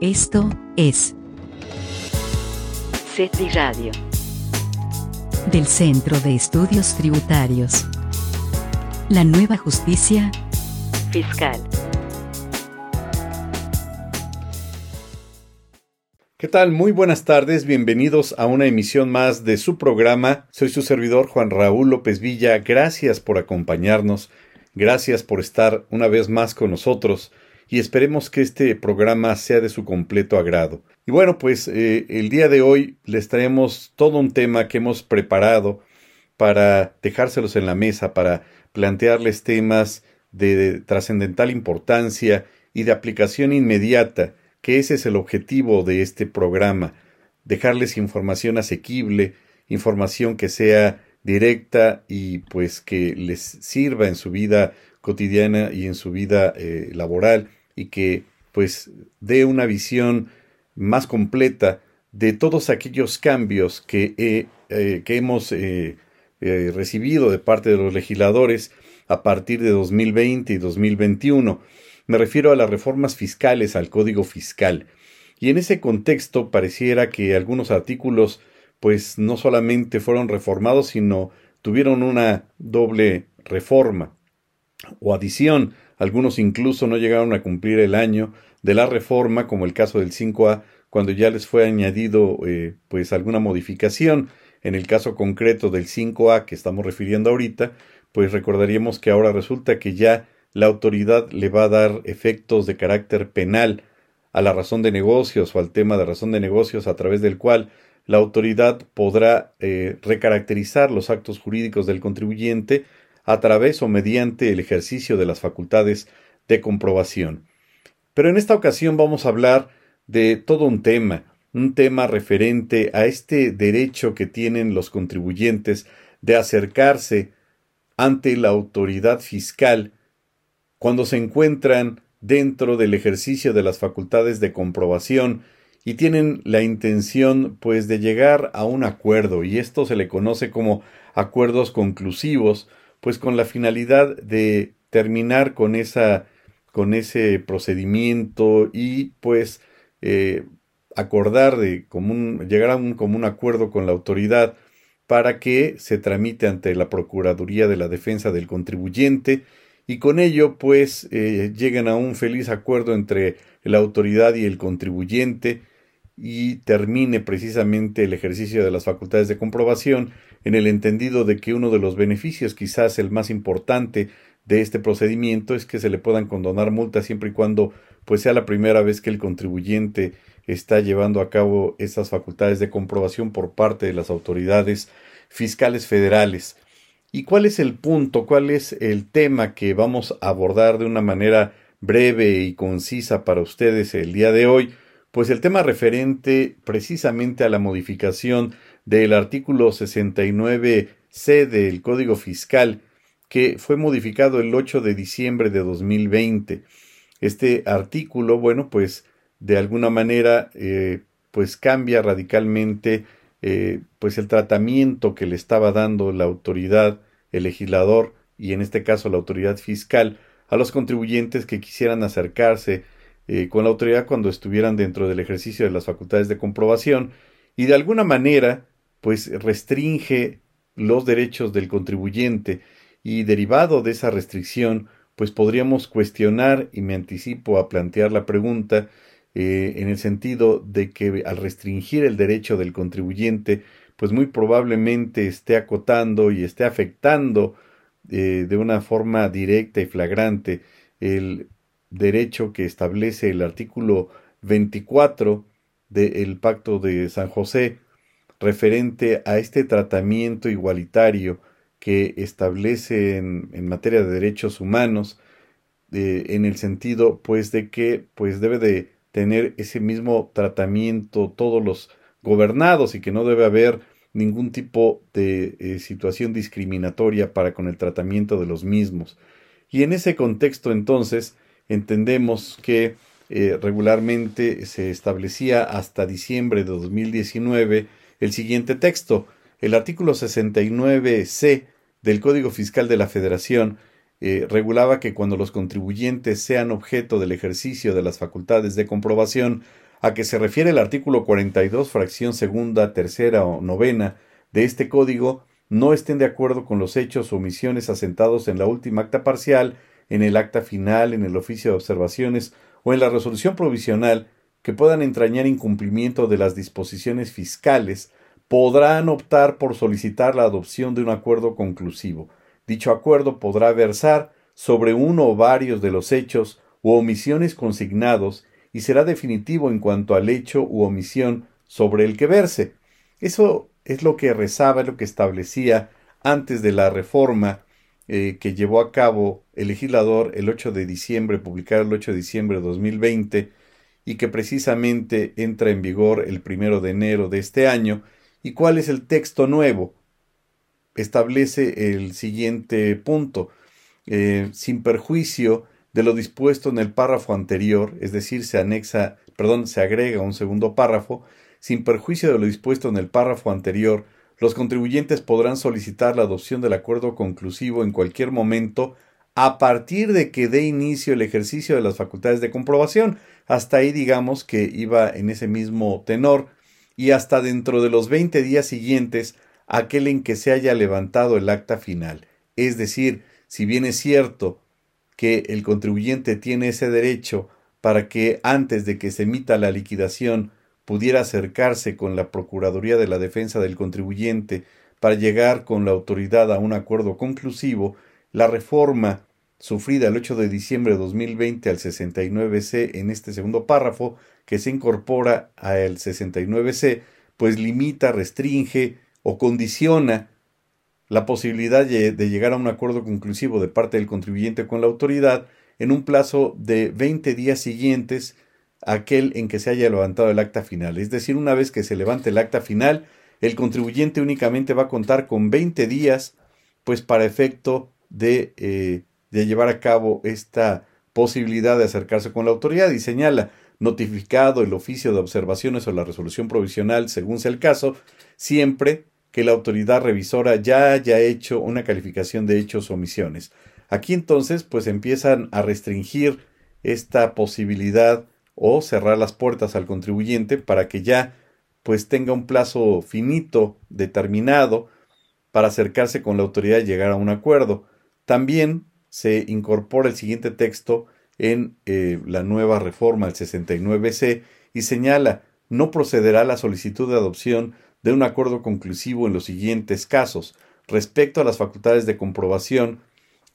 Esto es CETRI Radio. del Centro de Estudios Tributarios. La nueva justicia Fiscal. ¿Qué tal? Muy buenas tardes, bienvenidos a una emisión más de su programa. Soy su servidor Juan Raúl López Villa. Gracias por acompañarnos, gracias por estar una vez más con nosotros y esperemos que este programa sea de su completo agrado. Y bueno, pues eh, el día de hoy les traemos todo un tema que hemos preparado para dejárselos en la mesa, para plantearles temas de, de trascendental importancia y de aplicación inmediata, que ese es el objetivo de este programa, dejarles información asequible, información que sea directa y pues que les sirva en su vida cotidiana y en su vida eh, laboral y que pues dé una visión más completa de todos aquellos cambios que, eh, que hemos eh, eh, recibido de parte de los legisladores a partir de 2020 y 2021. Me refiero a las reformas fiscales al Código Fiscal. Y en ese contexto pareciera que algunos artículos pues no solamente fueron reformados, sino tuvieron una doble reforma o adición. Algunos incluso no llegaron a cumplir el año de la reforma, como el caso del 5A, cuando ya les fue añadido eh, pues alguna modificación. En el caso concreto del 5A que estamos refiriendo ahorita, pues recordaríamos que ahora resulta que ya la autoridad le va a dar efectos de carácter penal a la razón de negocios o al tema de razón de negocios a través del cual la autoridad podrá eh, recaracterizar los actos jurídicos del contribuyente a través o mediante el ejercicio de las facultades de comprobación. Pero en esta ocasión vamos a hablar de todo un tema, un tema referente a este derecho que tienen los contribuyentes de acercarse ante la autoridad fiscal cuando se encuentran dentro del ejercicio de las facultades de comprobación y tienen la intención pues de llegar a un acuerdo y esto se le conoce como acuerdos conclusivos pues con la finalidad de terminar con esa con ese procedimiento y pues eh, acordar de llegar a un común acuerdo con la autoridad para que se tramite ante la Procuraduría de la Defensa del Contribuyente y con ello pues eh, lleguen a un feliz acuerdo entre la autoridad y el contribuyente y termine precisamente el ejercicio de las facultades de comprobación en el entendido de que uno de los beneficios, quizás el más importante de este procedimiento, es que se le puedan condonar multas siempre y cuando pues sea la primera vez que el contribuyente está llevando a cabo estas facultades de comprobación por parte de las autoridades fiscales federales. ¿Y cuál es el punto? ¿Cuál es el tema que vamos a abordar de una manera breve y concisa para ustedes el día de hoy? Pues el tema referente precisamente a la modificación del artículo 69C del Código Fiscal, que fue modificado el 8 de diciembre de 2020. Este artículo, bueno, pues de alguna manera, eh, pues cambia radicalmente, eh, pues el tratamiento que le estaba dando la autoridad, el legislador y en este caso la autoridad fiscal a los contribuyentes que quisieran acercarse eh, con la autoridad cuando estuvieran dentro del ejercicio de las facultades de comprobación y de alguna manera pues restringe los derechos del contribuyente y derivado de esa restricción pues podríamos cuestionar y me anticipo a plantear la pregunta eh, en el sentido de que al restringir el derecho del contribuyente pues muy probablemente esté acotando y esté afectando eh, de una forma directa y flagrante el derecho que establece el artículo 24 del Pacto de San José referente a este tratamiento igualitario que establece en, materia de derechos humanos eh, en el sentido pues de que pues debe de tener ese mismo tratamiento todos los gobernados y que no debe haber ningún tipo de eh, situación discriminatoria para con el tratamiento de los mismos. Y en ese contexto entonces entendemos que eh, regularmente se establecía hasta diciembre de 2019 el siguiente texto. El artículo 69c del Código Fiscal de la Federación eh, regulaba que cuando los contribuyentes sean objeto del ejercicio de las facultades de comprobación a que se refiere el artículo 42, fracción segunda, tercera o novena de este código, no estén de acuerdo con los hechos o omisiones asentados en la última acta parcial, en el acta final, en el oficio de observaciones o en la resolución provisional que puedan entrañar incumplimiento de las disposiciones fiscales, podrán optar por solicitar la adopción de un acuerdo conclusivo. Dicho acuerdo podrá versar sobre uno o varios de los hechos u omisiones consignados y será definitivo en cuanto al hecho u omisión sobre el que verse. Eso es lo que rezaba, lo que establecía antes de la reforma eh, que llevó a cabo el legislador el 8 de diciembre, publicado el 8 de diciembre de 2020, y que precisamente entra en vigor el primero de enero de este año. ¿Y cuál es el texto nuevo? Establece el siguiente punto. Eh, sin perjuicio de lo dispuesto en el párrafo anterior, es decir, se anexa, perdón, se agrega un segundo párrafo, sin perjuicio de lo dispuesto en el párrafo anterior, los contribuyentes podrán solicitar la adopción del acuerdo conclusivo en cualquier momento a partir de que dé inicio el ejercicio de las facultades de comprobación. Hasta ahí digamos que iba en ese mismo tenor y hasta dentro de los 20 días siguientes aquel en que se haya levantado el acta final. Es decir, si bien es cierto que el contribuyente tiene ese derecho para que antes de que se emita la liquidación pudiera acercarse con la Procuraduría de la Defensa del Contribuyente para llegar con la autoridad a un acuerdo conclusivo, la reforma sufrida el 8 de diciembre de 2020 al 69C en este segundo párrafo, que se incorpora al 69C, pues limita, restringe o condiciona la posibilidad de llegar a un acuerdo conclusivo de parte del contribuyente con la autoridad en un plazo de 20 días siguientes aquel en que se haya levantado el acta final. Es decir, una vez que se levante el acta final, el contribuyente únicamente va a contar con 20 días, pues para efecto de, eh, de llevar a cabo esta posibilidad de acercarse con la autoridad y señala notificado el oficio de observaciones o la resolución provisional, según sea el caso, siempre que la autoridad revisora ya haya hecho una calificación de hechos o omisiones. Aquí entonces pues empiezan a restringir esta posibilidad o cerrar las puertas al contribuyente para que ya pues tenga un plazo finito determinado para acercarse con la autoridad y llegar a un acuerdo. También se incorpora el siguiente texto en eh, la nueva reforma, el 69C, y señala no procederá la solicitud de adopción de un acuerdo conclusivo en los siguientes casos. Respecto a las facultades de comprobación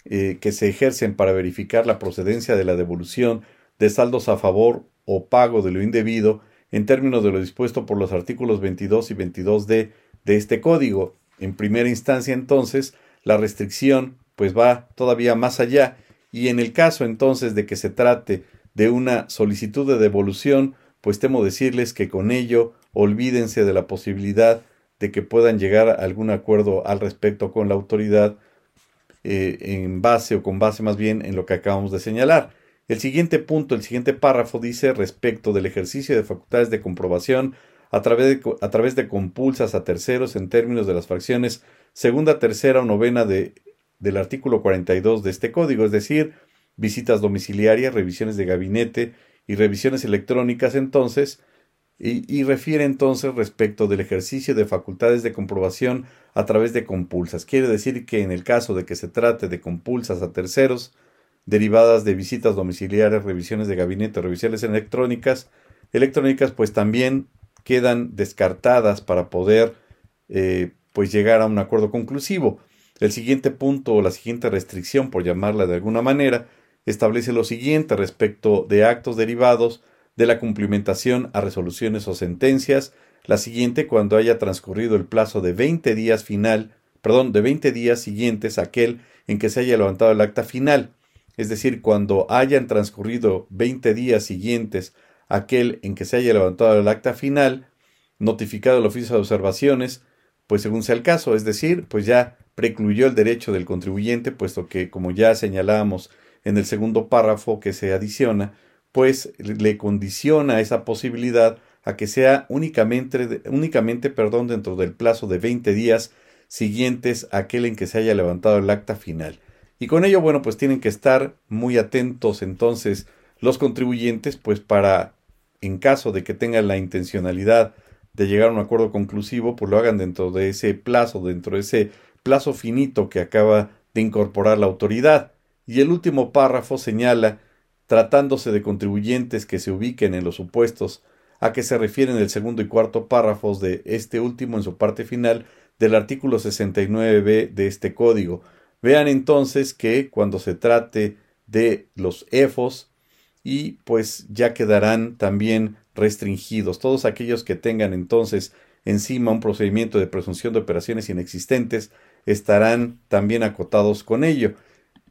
eh, que se ejercen para verificar la procedencia de la devolución de saldos a favor o pago de lo indebido en términos de lo dispuesto por los artículos 22 y 22d de este código. En primera instancia, entonces, la restricción pues va todavía más allá y en el caso entonces de que se trate de una solicitud de devolución, pues temo decirles que con ello olvídense de la posibilidad de que puedan llegar a algún acuerdo al respecto con la autoridad eh, en base o con base más bien en lo que acabamos de señalar. El siguiente punto, el siguiente párrafo dice respecto del ejercicio de facultades de comprobación a través de, a través de compulsas a terceros en términos de las fracciones segunda, tercera o novena de, del artículo 42 de este código, es decir, visitas domiciliarias, revisiones de gabinete, y revisiones electrónicas entonces, y, refiere entonces respecto del ejercicio de facultades de comprobación a través de compulsas. Quiere decir que en el caso de que se trate de compulsas a terceros, derivadas de visitas domiciliarias, revisiones de gabinete, revisiones electrónicas, electrónicas pues también quedan descartadas para poder eh, pues llegar a un acuerdo conclusivo. El siguiente punto o la siguiente restricción, por llamarla de alguna manera, establece lo siguiente respecto de actos derivados de la cumplimentación a resoluciones o sentencias, la siguiente cuando haya transcurrido el plazo de 20 días final, perdón, de 20 días siguientes a aquel en que se haya levantado el acta final, es decir, cuando hayan transcurrido 20 días siguientes aquel en que se haya levantado el acta final, notificado el oficio de observaciones, pues según sea el caso, es decir, pues ya precluyó el derecho del contribuyente, puesto que, como ya señalábamos en el segundo párrafo que se adiciona, pues le condiciona esa posibilidad a que sea únicamente, únicamente perdón, dentro del plazo de 20 días siguientes a aquel en que se haya levantado el acta final. Y con ello, bueno, pues tienen que estar muy atentos entonces los contribuyentes, pues para, en caso de que tengan la intencionalidad de llegar a un acuerdo conclusivo, pues lo hagan dentro de ese plazo, dentro de ese plazo finito que acaba de incorporar la autoridad. Y el último párrafo señala, tratándose de contribuyentes que se ubiquen en los supuestos a que se refieren el segundo y cuarto párrafos de este último en su parte final del artículo 69b de este código. Vean entonces que cuando se trate de los EFOS, y pues ya quedarán también restringidos. Todos aquellos que tengan entonces encima un procedimiento de presunción de operaciones inexistentes estarán también acotados con ello.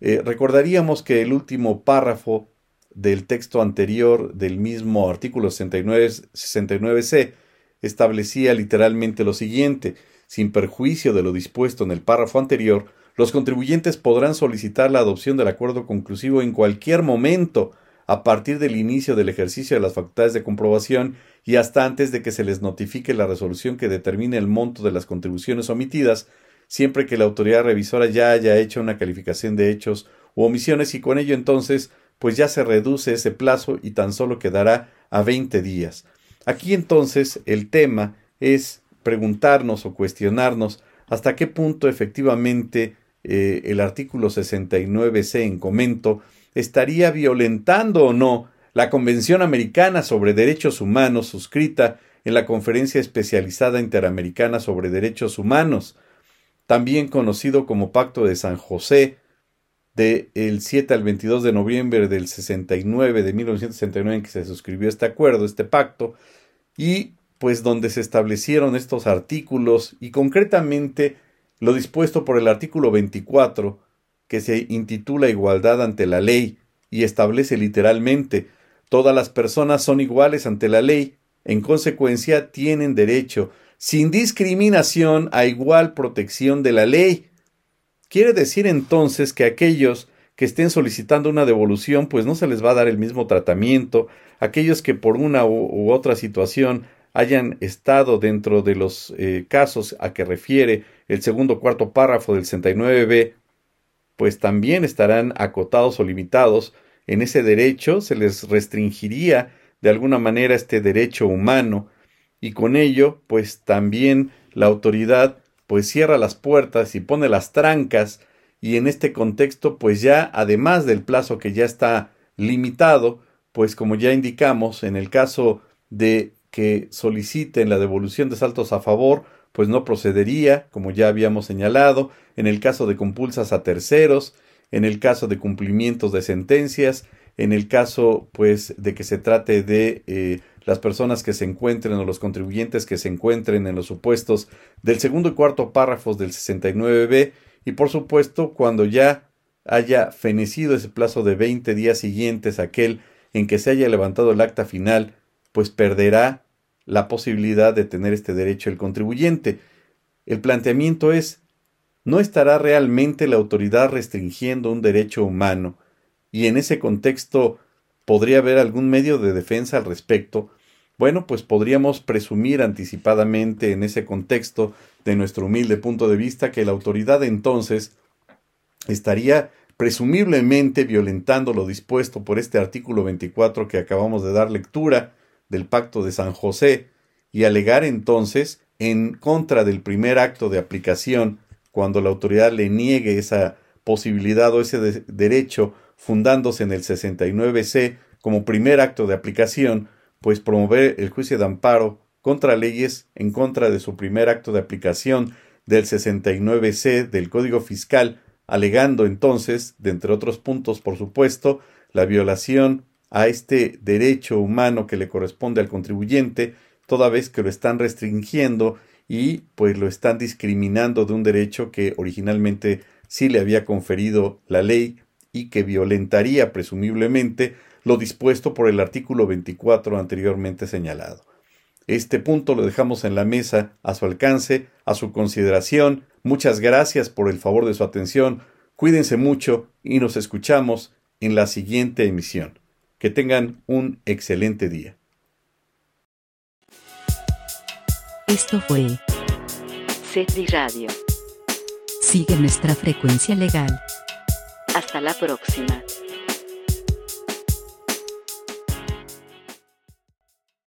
Eh, recordaríamos que el último párrafo del texto anterior del mismo artículo 69, 69c establecía literalmente lo siguiente sin perjuicio de lo dispuesto en el párrafo anterior, los contribuyentes podrán solicitar la adopción del acuerdo conclusivo en cualquier momento a partir del inicio del ejercicio de las facultades de comprobación y hasta antes de que se les notifique la resolución que determine el monto de las contribuciones omitidas, siempre que la autoridad revisora ya haya hecho una calificación de hechos u omisiones y con ello entonces pues ya se reduce ese plazo y tan solo quedará a 20 días. Aquí entonces el tema es preguntarnos o cuestionarnos hasta qué punto efectivamente eh, el artículo 69c en comento estaría violentando o no la Convención Americana sobre Derechos Humanos suscrita en la Conferencia Especializada Interamericana sobre Derechos Humanos, también conocido como Pacto de San José, del 7 al 22 de noviembre del 69, de 1969 en que se suscribió este acuerdo, este pacto, y pues donde se establecieron estos artículos y concretamente lo dispuesto por el artículo 24 que se intitula Igualdad ante la ley y establece literalmente todas las personas son iguales ante la ley, en consecuencia tienen derecho sin discriminación a igual protección de la ley. Quiere decir entonces que aquellos que estén solicitando una devolución, pues no se les va a dar el mismo tratamiento, aquellos que por una u, otra situación hayan estado dentro de los eh, casos a que refiere el segundo cuarto párrafo del 69b pues también estarán acotados o limitados. En ese derecho, se les restringiría de alguna manera este derecho humano y con ello pues también la autoridad pues cierra las puertas y pone las trancas y en este contexto pues ya además del plazo que ya está limitado pues como ya indicamos en el caso de que soliciten la devolución de saltos a favor pues no procedería, como ya habíamos señalado, en el caso de compulsas a terceros, en el caso de cumplimientos de sentencias, en el caso pues de que se trate de eh, las personas que se encuentren o los contribuyentes que se encuentren en los supuestos del segundo y cuarto párrafos del 69b y por supuesto cuando ya haya fenecido ese plazo de 20 días siguientes aquel en que se haya levantado el acta final, pues perderá la posibilidad de tener este derecho el contribuyente. El planteamiento es, ¿no estará realmente la autoridad restringiendo un derecho humano? Y en ese contexto, ¿podría haber algún medio de defensa al respecto? Bueno, pues podríamos presumir anticipadamente en ese contexto, de nuestro humilde punto de vista, que la autoridad entonces estaría presumiblemente violentando lo dispuesto por este artículo 24 que acabamos de dar lectura, del pacto de San José y alegar entonces en contra del primer acto de aplicación cuando la autoridad le niegue esa posibilidad o ese derecho fundándose en el 69C como primer acto de aplicación, pues promover el juicio de amparo contra leyes en contra de su primer acto de aplicación del 69C del Código Fiscal, alegando entonces, de entre otros puntos, por supuesto, la violación a este derecho humano que le corresponde al contribuyente, toda vez que lo están restringiendo y pues lo están discriminando de un derecho que originalmente sí le había conferido la ley y que violentaría presumiblemente lo dispuesto por el artículo 24 anteriormente señalado. Este punto lo dejamos en la mesa a su alcance, a su consideración. Muchas gracias por el favor de su atención. Cuídense mucho y nos escuchamos en la siguiente emisión. Que tengan un excelente día. Esto fue CETRI Radio. Sigue nuestra frecuencia legal. Hasta la próxima.